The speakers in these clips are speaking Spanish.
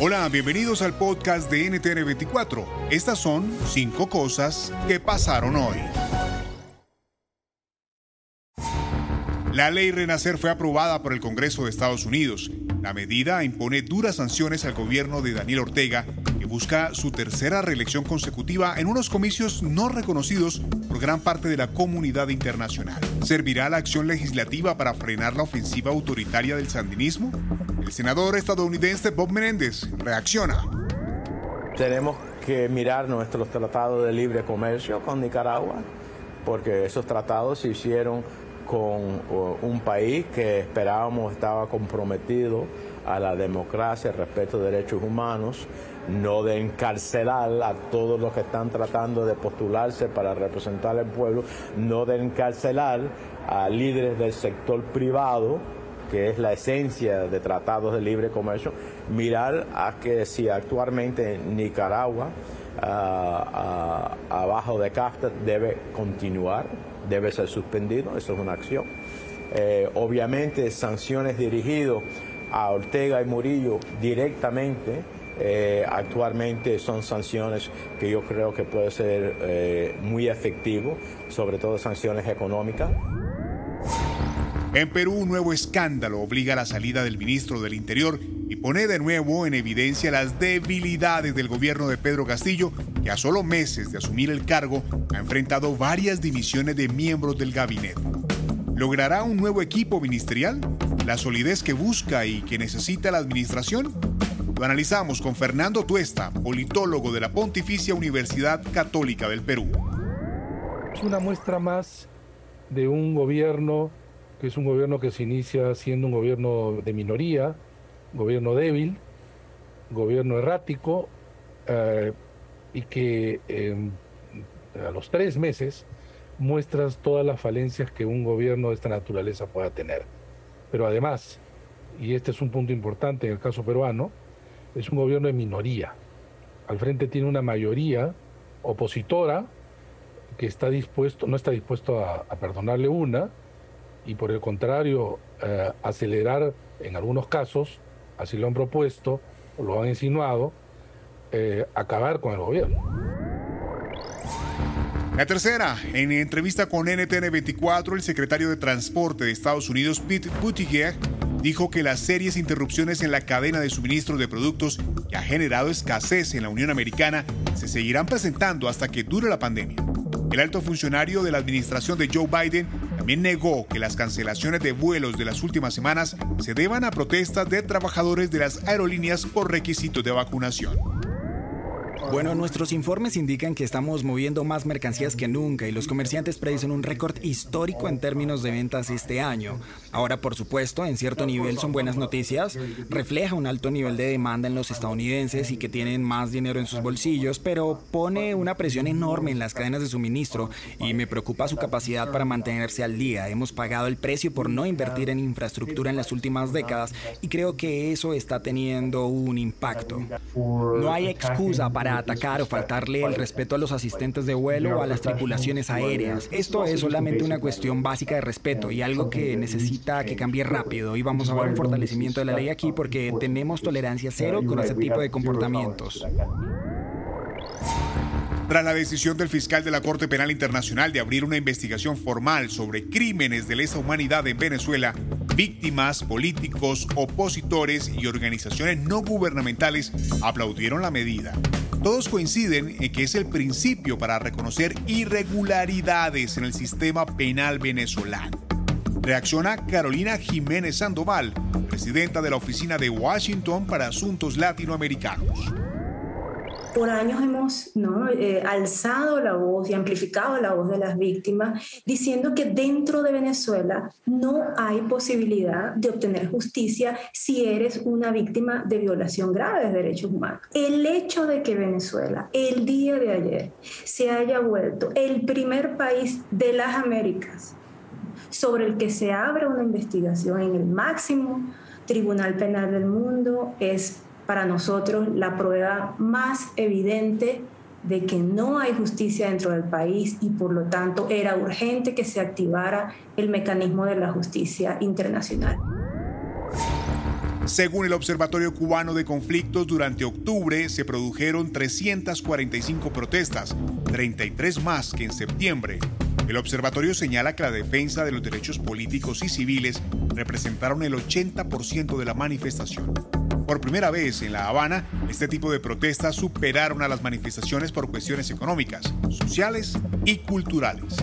Hola, bienvenidos al podcast de NTN24. Estas son cinco cosas que pasaron hoy. La ley Renacer fue aprobada por el Congreso de Estados Unidos. La medida impone duras sanciones al gobierno de Daniel Ortega, que busca su tercera reelección consecutiva en unos comicios no reconocidos por gran parte de la comunidad internacional. ¿Servirá la acción legislativa para frenar la ofensiva autoritaria del sandinismo? El senador estadounidense Bob Menéndez reacciona. Tenemos que mirar nuestros tratados de libre comercio con Nicaragua, porque esos tratados se hicieron con un país que esperábamos estaba comprometido a la democracia, el respeto de derechos humanos, no de encarcelar a todos los que están tratando de postularse para representar al pueblo, no de encarcelar a líderes del sector privado, que es la esencia de tratados de libre comercio, mirar a que si actualmente Nicaragua, abajo de CAFTA, debe continuar debe ser suspendido, eso es una acción. Eh, obviamente, sanciones dirigidas a Ortega y Murillo directamente, eh, actualmente son sanciones que yo creo que puede ser eh, muy efectivo, sobre todo sanciones económicas. En Perú, un nuevo escándalo obliga a la salida del ministro del Interior y pone de nuevo en evidencia las debilidades del gobierno de Pedro Castillo, que a solo meses de asumir el cargo ha enfrentado varias dimisiones de miembros del gabinete. ¿Logrará un nuevo equipo ministerial? ¿La solidez que busca y que necesita la administración? Lo analizamos con Fernando Tuesta, politólogo de la Pontificia Universidad Católica del Perú. Es una muestra más de un gobierno es un gobierno que se inicia siendo un gobierno de minoría, gobierno débil, gobierno errático, eh, y que em, a los tres meses muestras todas las falencias que un gobierno de esta naturaleza pueda tener. Pero además, y este es un punto importante en el caso peruano, es un gobierno de minoría. Al frente tiene una mayoría opositora que está dispuesto, no está dispuesto a perdonarle una, y por el contrario eh, acelerar en algunos casos, así lo han propuesto lo han insinuado, eh, acabar con el gobierno. La tercera, en entrevista con NTN 24, el secretario de Transporte de Estados Unidos, Pete Buttigieg, dijo que las serias interrupciones en la cadena de suministro de productos que ha generado escasez en la Unión Americana se seguirán presentando hasta que dure la pandemia. El alto funcionario de la administración de Joe Biden también negó que las cancelaciones de vuelos de las últimas semanas se deban a protestas de trabajadores de las aerolíneas por requisitos de vacunación. Bueno, nuestros informes indican que estamos moviendo más mercancías que nunca y los comerciantes predicen un récord histórico en términos de ventas este año. Ahora, por supuesto, en cierto nivel son buenas noticias, refleja un alto nivel de demanda en los estadounidenses y que tienen más dinero en sus bolsillos, pero pone una presión enorme en las cadenas de suministro y me preocupa su capacidad para mantenerse al día. Hemos pagado el precio por no invertir en infraestructura en las últimas décadas y creo que eso está teniendo un impacto. No hay excusa para atacar o faltarle el respeto a los asistentes de vuelo o a las tripulaciones aéreas. Esto es solamente una cuestión básica de respeto y algo que necesita que cambie rápido. Y vamos a ver un fortalecimiento de la ley aquí porque tenemos tolerancia cero con ese tipo de comportamientos. Tras la decisión del fiscal de la Corte Penal Internacional de abrir una investigación formal sobre crímenes de lesa humanidad en Venezuela, Víctimas, políticos, opositores y organizaciones no gubernamentales aplaudieron la medida. Todos coinciden en que es el principio para reconocer irregularidades en el sistema penal venezolano. Reacciona Carolina Jiménez Sandoval, presidenta de la Oficina de Washington para Asuntos Latinoamericanos por años hemos eh, alzado la voz y amplificado la voz de las víctimas, diciendo que dentro de Venezuela no hay posibilidad de obtener justicia si eres una víctima de violación grave de derechos humanos. El hecho de que Venezuela el día de ayer se haya vuelto el primer país de las Américas sobre el que se abre una investigación en el máximo tribunal penal del mundo es para nosotros la prueba más evidente de que no hay justicia dentro del país y por lo tanto era urgente que se activara el mecanismo de la justicia internacional. Según el Observatorio Cubano de Conflictos, durante octubre se produjeron 345 protestas, 33 más que en septiembre. El observatorio señala que la defensa de los derechos políticos y civiles representaron el 80% de la manifestación. Por primera vez en La Habana, este tipo de protestas superaron a las manifestaciones por cuestiones económicas, sociales y culturales.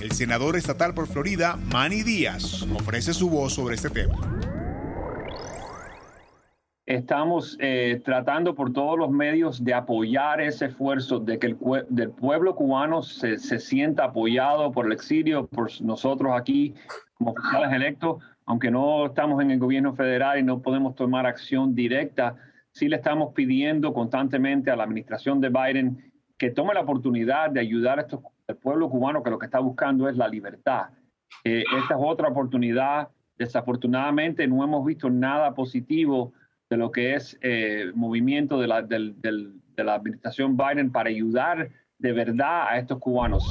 El senador estatal por Florida, Manny Díaz, ofrece su voz sobre este tema. Estamos eh, tratando por todos los medios de apoyar ese esfuerzo, de que el del pueblo cubano se, se sienta apoyado por el exilio, por nosotros aquí como oficiales electos, aunque no estamos en el gobierno federal y no podemos tomar acción directa, sí le estamos pidiendo constantemente a la administración de Biden que tome la oportunidad de ayudar a estos, al pueblo cubano que lo que está buscando es la libertad. Eh, esta es otra oportunidad. Desafortunadamente no hemos visto nada positivo de lo que es eh, movimiento de la, de la administración Biden para ayudar de verdad a estos cubanos.